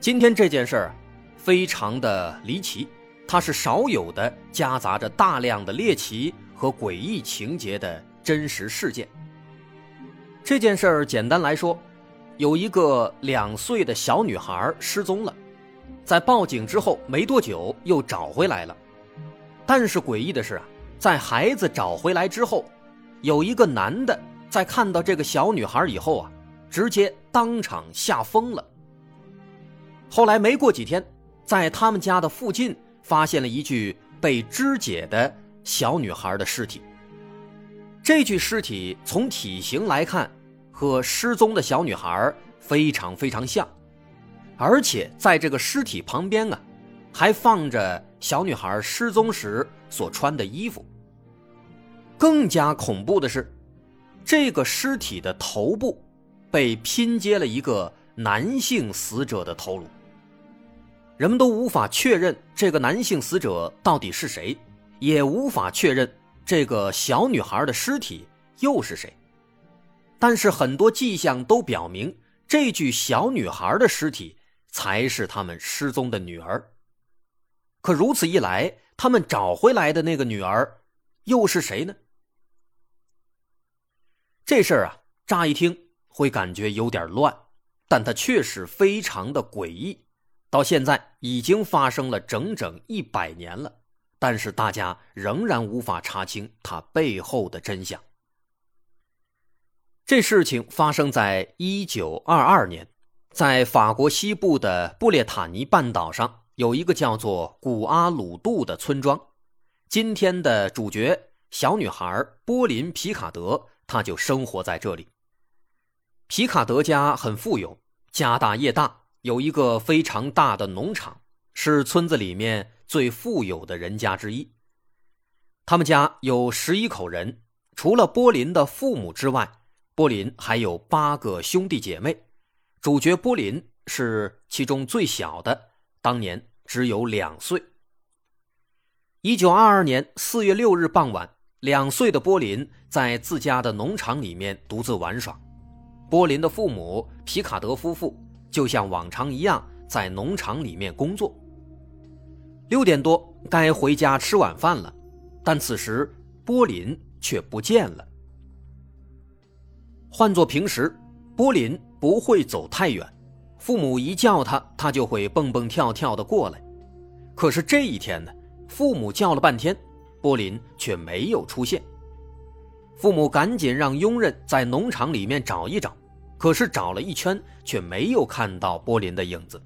今天这件事儿非常的离奇，它是少有的夹杂着大量的猎奇和诡异情节的真实事件。这件事儿简单来说，有一个两岁的小女孩失踪了，在报警之后没多久又找回来了。但是诡异的是啊，在孩子找回来之后，有一个男的在看到这个小女孩以后啊，直接当场吓疯了。后来没过几天，在他们家的附近发现了一具被肢解的小女孩的尸体。这具尸体从体型来看，和失踪的小女孩非常非常像，而且在这个尸体旁边啊，还放着小女孩失踪时所穿的衣服。更加恐怖的是，这个尸体的头部被拼接了一个男性死者的头颅。人们都无法确认这个男性死者到底是谁，也无法确认这个小女孩的尸体又是谁。但是很多迹象都表明，这具小女孩的尸体才是他们失踪的女儿。可如此一来，他们找回来的那个女儿又是谁呢？这事儿啊，乍一听会感觉有点乱，但它确实非常的诡异。到现在已经发生了整整一百年了，但是大家仍然无法查清它背后的真相。这事情发生在一九二二年，在法国西部的布列塔尼半岛上，有一个叫做古阿鲁杜的村庄。今天的主角小女孩波林皮卡德，她就生活在这里。皮卡德家很富有，家大业大。有一个非常大的农场，是村子里面最富有的人家之一。他们家有十一口人，除了波林的父母之外，波林还有八个兄弟姐妹。主角波林是其中最小的，当年只有两岁。一九二二年四月六日傍晚，两岁的波林在自家的农场里面独自玩耍。波林的父母皮卡德夫妇。就像往常一样，在农场里面工作。六点多该回家吃晚饭了，但此时波林却不见了。换做平时，波林不会走太远，父母一叫他，他就会蹦蹦跳跳的过来。可是这一天呢，父母叫了半天，波林却没有出现。父母赶紧让佣人在农场里面找一找。可是找了一圈，却没有看到波林的影子。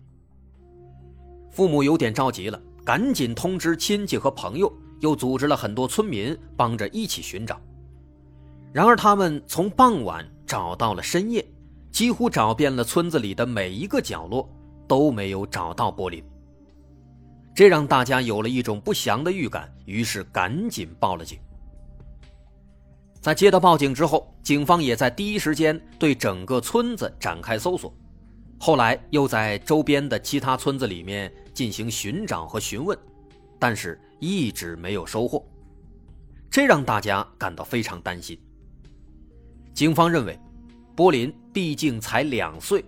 父母有点着急了，赶紧通知亲戚和朋友，又组织了很多村民帮着一起寻找。然而，他们从傍晚找到了深夜，几乎找遍了村子里的每一个角落，都没有找到波林。这让大家有了一种不祥的预感，于是赶紧报了警。在接到报警之后，警方也在第一时间对整个村子展开搜索，后来又在周边的其他村子里面进行寻找和询问，但是一直没有收获，这让大家感到非常担心。警方认为，波林毕竟才两岁，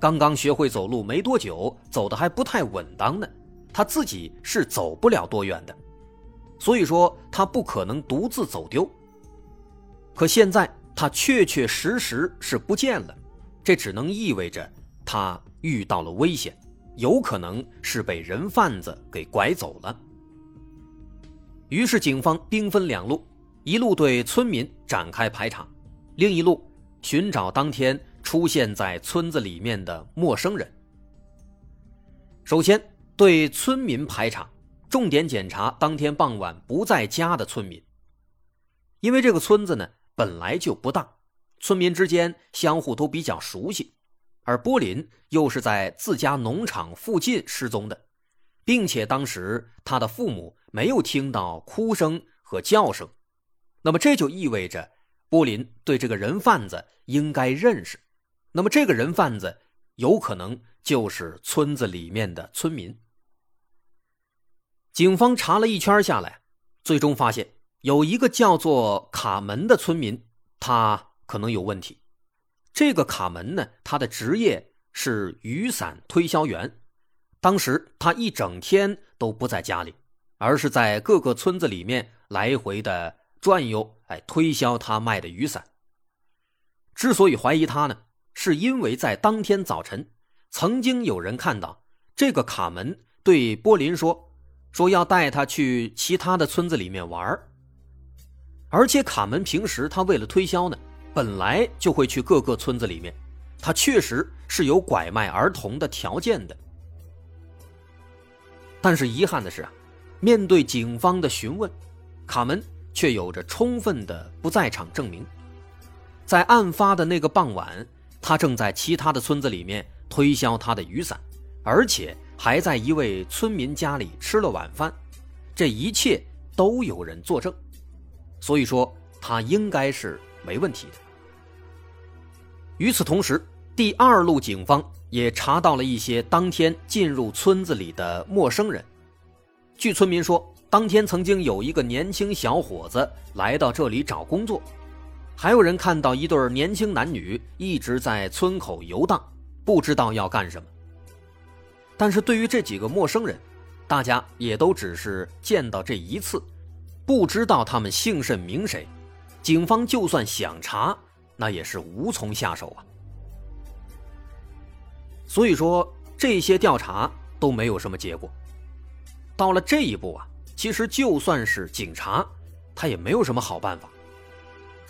刚刚学会走路没多久，走的还不太稳当呢，他自己是走不了多远的，所以说他不可能独自走丢。可现在他确确实实是不见了，这只能意味着他遇到了危险，有可能是被人贩子给拐走了。于是警方兵分两路，一路对村民展开排查，另一路寻找当天出现在村子里面的陌生人。首先对村民排查，重点检查当天傍晚不在家的村民，因为这个村子呢。本来就不大，村民之间相互都比较熟悉，而波林又是在自家农场附近失踪的，并且当时他的父母没有听到哭声和叫声，那么这就意味着波林对这个人贩子应该认识，那么这个人贩子有可能就是村子里面的村民。警方查了一圈下来，最终发现有一个叫做卡门的村民，他可能有问题。这个卡门呢，他的职业是雨伞推销员。当时他一整天都不在家里，而是在各个村子里面来回的转悠，哎，推销他卖的雨伞。之所以怀疑他呢，是因为在当天早晨，曾经有人看到这个卡门对波林说，说要带他去其他的村子里面玩而且卡门平时他为了推销呢。本来就会去各个村子里面，他确实是有拐卖儿童的条件的。但是遗憾的是啊，面对警方的询问，卡门却有着充分的不在场证明。在案发的那个傍晚，他正在其他的村子里面推销他的雨伞，而且还在一位村民家里吃了晚饭，这一切都有人作证，所以说他应该是没问题的。与此同时，第二路警方也查到了一些当天进入村子里的陌生人。据村民说，当天曾经有一个年轻小伙子来到这里找工作，还有人看到一对年轻男女一直在村口游荡，不知道要干什么。但是对于这几个陌生人，大家也都只是见到这一次，不知道他们姓甚名谁。警方就算想查，那也是无从下手啊，所以说这些调查都没有什么结果。到了这一步啊，其实就算是警察，他也没有什么好办法。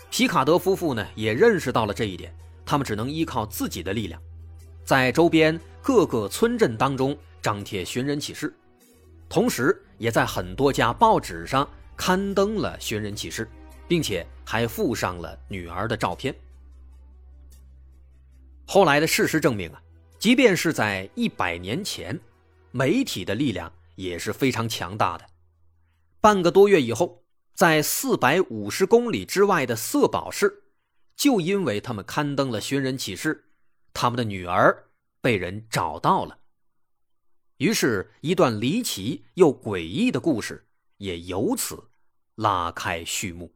皮卡德夫妇呢也认识到了这一点，他们只能依靠自己的力量，在周边各个村镇当中张贴寻人启事，同时也在很多家报纸上刊登了寻人启事。并且还附上了女儿的照片。后来的事实证明啊，即便是在一百年前，媒体的力量也是非常强大的。半个多月以后，在四百五十公里之外的色宝市，就因为他们刊登了寻人启事，他们的女儿被人找到了。于是，一段离奇又诡异的故事也由此拉开序幕。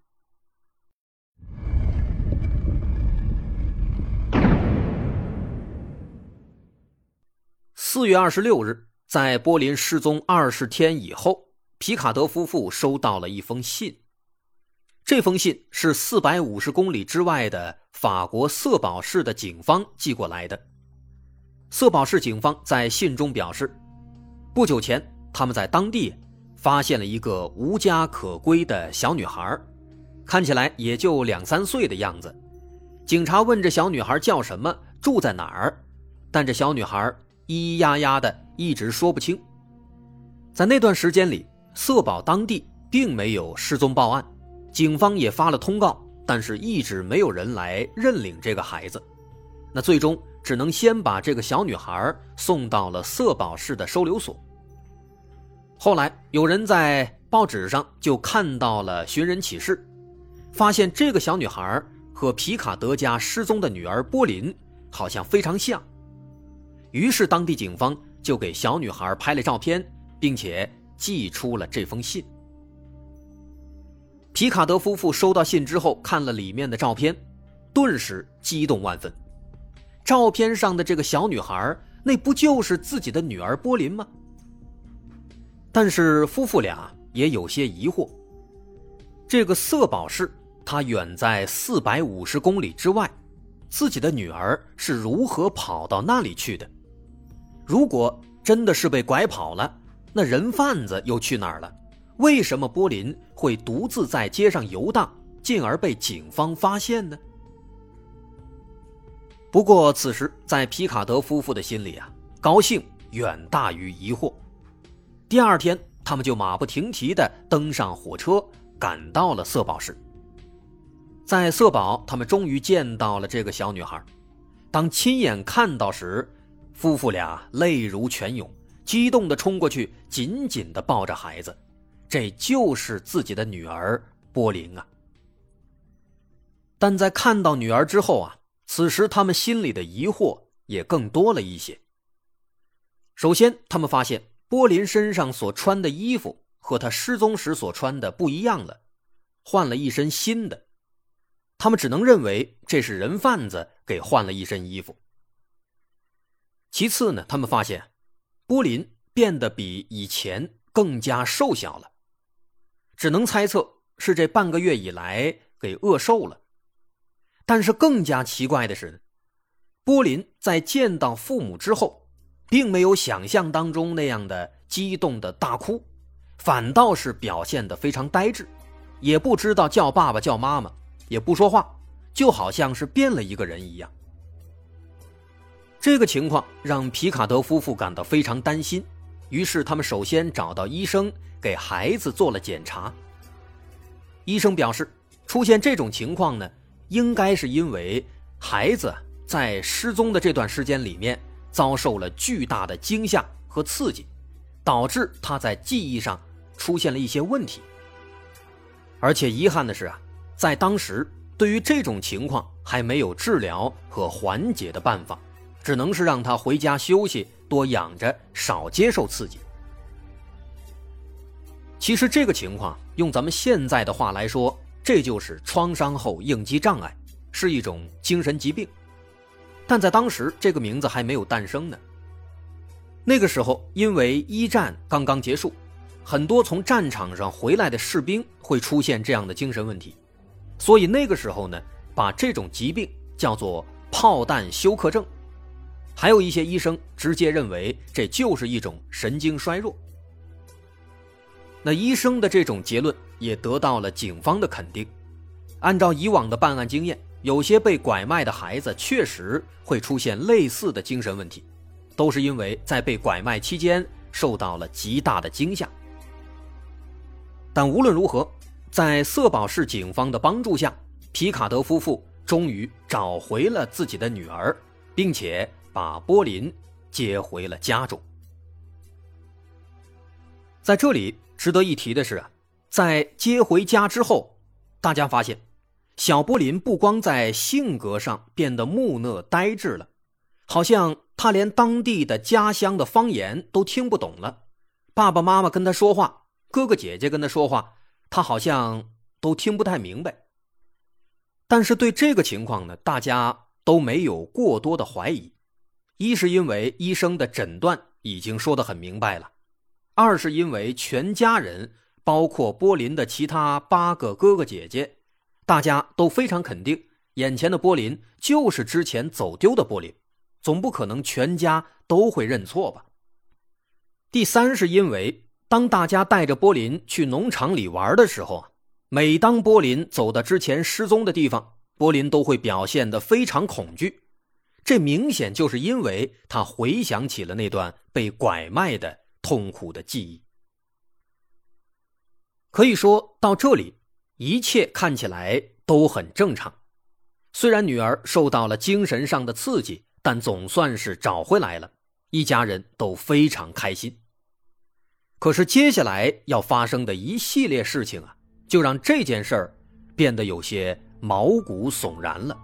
四月二十六日，在波林失踪二十天以后，皮卡德夫妇收到了一封信。这封信是四百五十公里之外的法国色堡市的警方寄过来的。色堡市警方在信中表示，不久前他们在当地发现了一个无家可归的小女孩，看起来也就两三岁的样子。警察问这小女孩叫什么，住在哪儿，但这小女孩。咿咿呀呀的，一直说不清。在那段时间里，色宝当地并没有失踪报案，警方也发了通告，但是一直没有人来认领这个孩子。那最终只能先把这个小女孩送到了色宝市的收留所。后来有人在报纸上就看到了寻人启事，发现这个小女孩和皮卡德家失踪的女儿波林好像非常像。于是，当地警方就给小女孩拍了照片，并且寄出了这封信。皮卡德夫妇收到信之后，看了里面的照片，顿时激动万分。照片上的这个小女孩，那不就是自己的女儿波林吗？但是夫妇俩也有些疑惑：这个色宝市，它远在四百五十公里之外，自己的女儿是如何跑到那里去的？如果真的是被拐跑了，那人贩子又去哪儿了？为什么波林会独自在街上游荡，进而被警方发现呢？不过此时在皮卡德夫妇的心里啊，高兴远大于疑惑。第二天，他们就马不停蹄地登上火车，赶到了色宝市。在色宝，他们终于见到了这个小女孩。当亲眼看到时，夫妇俩泪如泉涌，激动地冲过去，紧紧地抱着孩子。这就是自己的女儿波琳啊！但在看到女儿之后啊，此时他们心里的疑惑也更多了一些。首先，他们发现波林身上所穿的衣服和他失踪时所穿的不一样了，换了一身新的。他们只能认为这是人贩子给换了一身衣服。其次呢，他们发现波林变得比以前更加瘦小了。只能猜测是这半个月以来给饿瘦了，但是更加奇怪的是，波林在见到父母之后，并没有想象当中那样的激动的大哭，反倒是表现的非常呆滞，也不知道叫爸爸叫妈妈，也不说话，就好像是变了一个人一样。这个情况让皮卡德夫妇感到非常担心，于是他们首先找到医生。给孩子做了检查，医生表示，出现这种情况呢，应该是因为孩子在失踪的这段时间里面遭受了巨大的惊吓和刺激，导致他在记忆上出现了一些问题。而且遗憾的是啊，在当时对于这种情况还没有治疗和缓解的办法，只能是让他回家休息，多养着，少接受刺激。其实这个情况，用咱们现在的话来说，这就是创伤后应激障碍，是一种精神疾病。但在当时，这个名字还没有诞生呢。那个时候，因为一战刚刚结束，很多从战场上回来的士兵会出现这样的精神问题，所以那个时候呢，把这种疾病叫做炮弹休克症。还有一些医生直接认为这就是一种神经衰弱。那医生的这种结论也得到了警方的肯定。按照以往的办案经验，有些被拐卖的孩子确实会出现类似的精神问题，都是因为在被拐卖期间受到了极大的惊吓。但无论如何，在色保市警方的帮助下，皮卡德夫妇终于找回了自己的女儿，并且把波林接回了家中。在这里。值得一提的是，在接回家之后，大家发现，小波林不光在性格上变得木讷呆滞了，好像他连当地的家乡的方言都听不懂了。爸爸妈妈跟他说话，哥哥姐姐跟他说话，他好像都听不太明白。但是对这个情况呢，大家都没有过多的怀疑，一是因为医生的诊断已经说得很明白了。二是因为全家人，包括波林的其他八个哥哥姐姐，大家都非常肯定，眼前的波林就是之前走丢的波林，总不可能全家都会认错吧。第三是因为当大家带着波林去农场里玩的时候啊，每当波林走到之前失踪的地方，波林都会表现得非常恐惧，这明显就是因为他回想起了那段被拐卖的。痛苦的记忆，可以说到这里，一切看起来都很正常。虽然女儿受到了精神上的刺激，但总算是找回来了，一家人都非常开心。可是接下来要发生的一系列事情啊，就让这件事儿变得有些毛骨悚然了。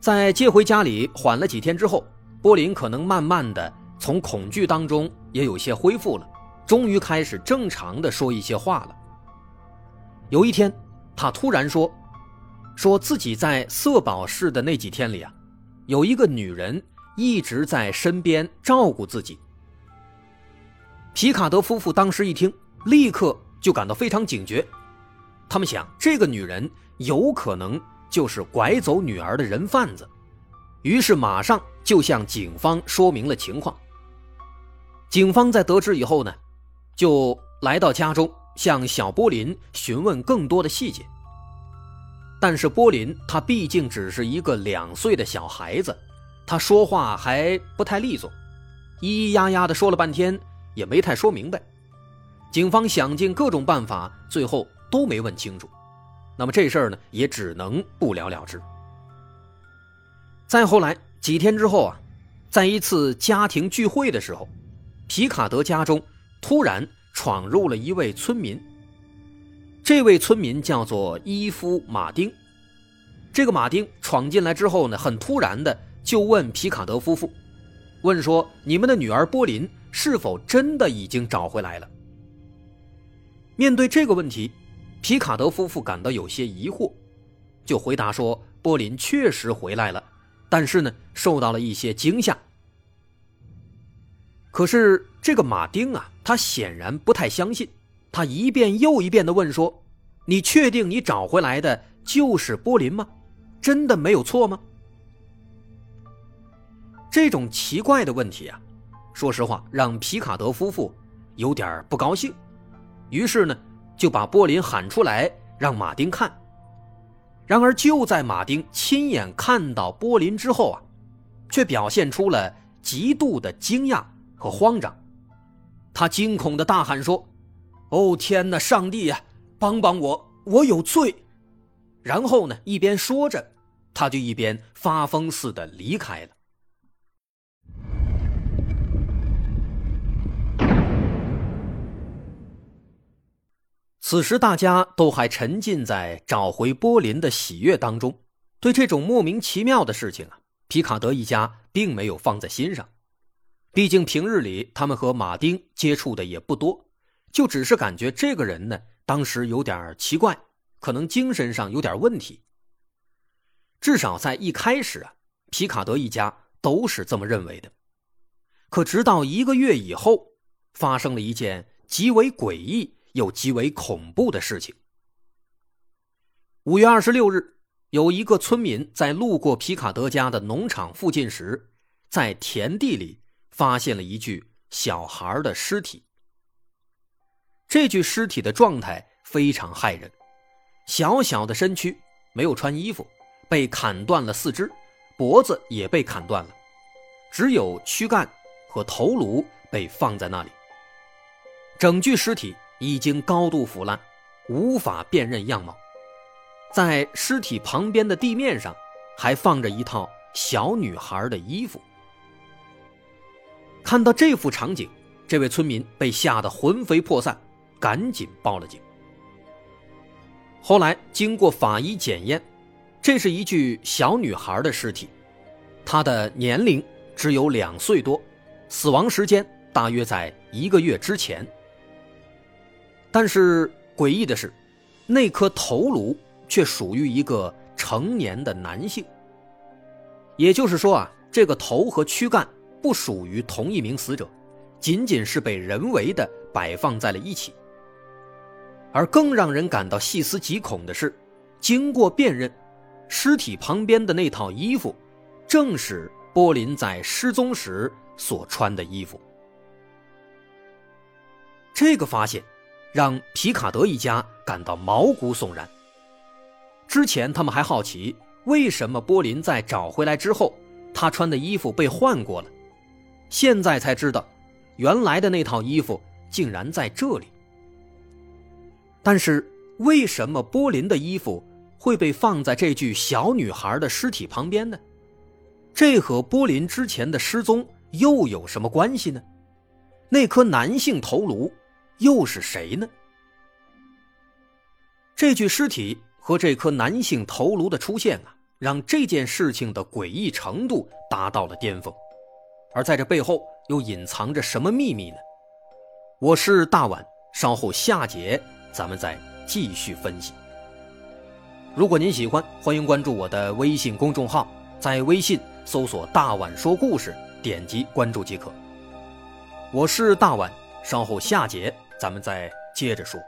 在接回家里缓了几天之后，波林可能慢慢的。从恐惧当中也有些恢复了，终于开始正常的说一些话了。有一天，他突然说：“说自己在色保市的那几天里啊，有一个女人一直在身边照顾自己。”皮卡德夫妇当时一听，立刻就感到非常警觉，他们想这个女人有可能就是拐走女儿的人贩子，于是马上就向警方说明了情况。警方在得知以后呢，就来到家中，向小波林询问更多的细节。但是波林他毕竟只是一个两岁的小孩子，他说话还不太利索，咿咿呀呀的说了半天也没太说明白。警方想尽各种办法，最后都没问清楚。那么这事儿呢，也只能不了了之。再后来几天之后啊，在一次家庭聚会的时候，皮卡德家中突然闯入了一位村民。这位村民叫做伊夫·马丁。这个马丁闯进来之后呢，很突然的就问皮卡德夫妇，问说：“你们的女儿波林是否真的已经找回来了？”面对这个问题，皮卡德夫妇感到有些疑惑，就回答说：“波林确实回来了，但是呢，受到了一些惊吓。”可是这个马丁啊，他显然不太相信，他一遍又一遍的问说：“你确定你找回来的就是波林吗？真的没有错吗？”这种奇怪的问题啊，说实话让皮卡德夫妇有点不高兴。于是呢，就把波林喊出来让马丁看。然而就在马丁亲眼看到波林之后啊，却表现出了极度的惊讶和慌张。他惊恐的大喊说：“哦天哪，上帝呀，帮帮我，我有罪！”然后呢，一边说着，他就一边发疯似的离开了。此时，大家都还沉浸在找回波林的喜悦当中，对这种莫名其妙的事情啊，皮卡德一家并没有放在心上。毕竟平日里他们和马丁接触的也不多，就只是感觉这个人呢，当时有点奇怪，可能精神上有点问题。至少在一开始啊，皮卡德一家都是这么认为的。可直到一个月以后，发生了一件极为诡异。又极为恐怖的事情。五月二十六日，有一个村民在路过皮卡德家的农场附近时，在田地里发现了一具小孩的尸体。这具尸体的状态非常骇人，小小的身躯没有穿衣服，被砍断了四肢，脖子也被砍断了，只有躯干和头颅被放在那里。整具尸体。已经高度腐烂，无法辨认样貌。在尸体旁边的地面上，还放着一套小女孩的衣服。看到这幅场景，这位村民被吓得魂飞魄散，赶紧报了警。后来经过法医检验，这是一具小女孩的尸体，她的年龄只有两岁多，死亡时间大约在一个月之前。但是诡异的是，那颗头颅却属于一个成年的男性。也就是说啊，这个头和躯干不属于同一名死者，仅仅是被人为的摆放在了一起。而更让人感到细思极恐的是，经过辨认，尸体旁边的那套衣服，正是波林在失踪时所穿的衣服。这个发现。让皮卡德一家感到毛骨悚然。之前他们还好奇，为什么波林在找回来之后，他穿的衣服被换过了。现在才知道，原来的那套衣服竟然在这里。但是，为什么波林的衣服会被放在这具小女孩的尸体旁边呢？这和波林之前的失踪又有什么关系呢？那颗男性头颅。又是谁呢？这具尸体和这颗男性头颅的出现啊，让这件事情的诡异程度达到了巅峰。而在这背后又隐藏着什么秘密呢？我是大碗，稍后下节咱们再继续分析。如果您喜欢，欢迎关注我的微信公众号，在微信搜索“大碗说故事”，点击关注即可。我是大碗，稍后下节。咱们再接着说。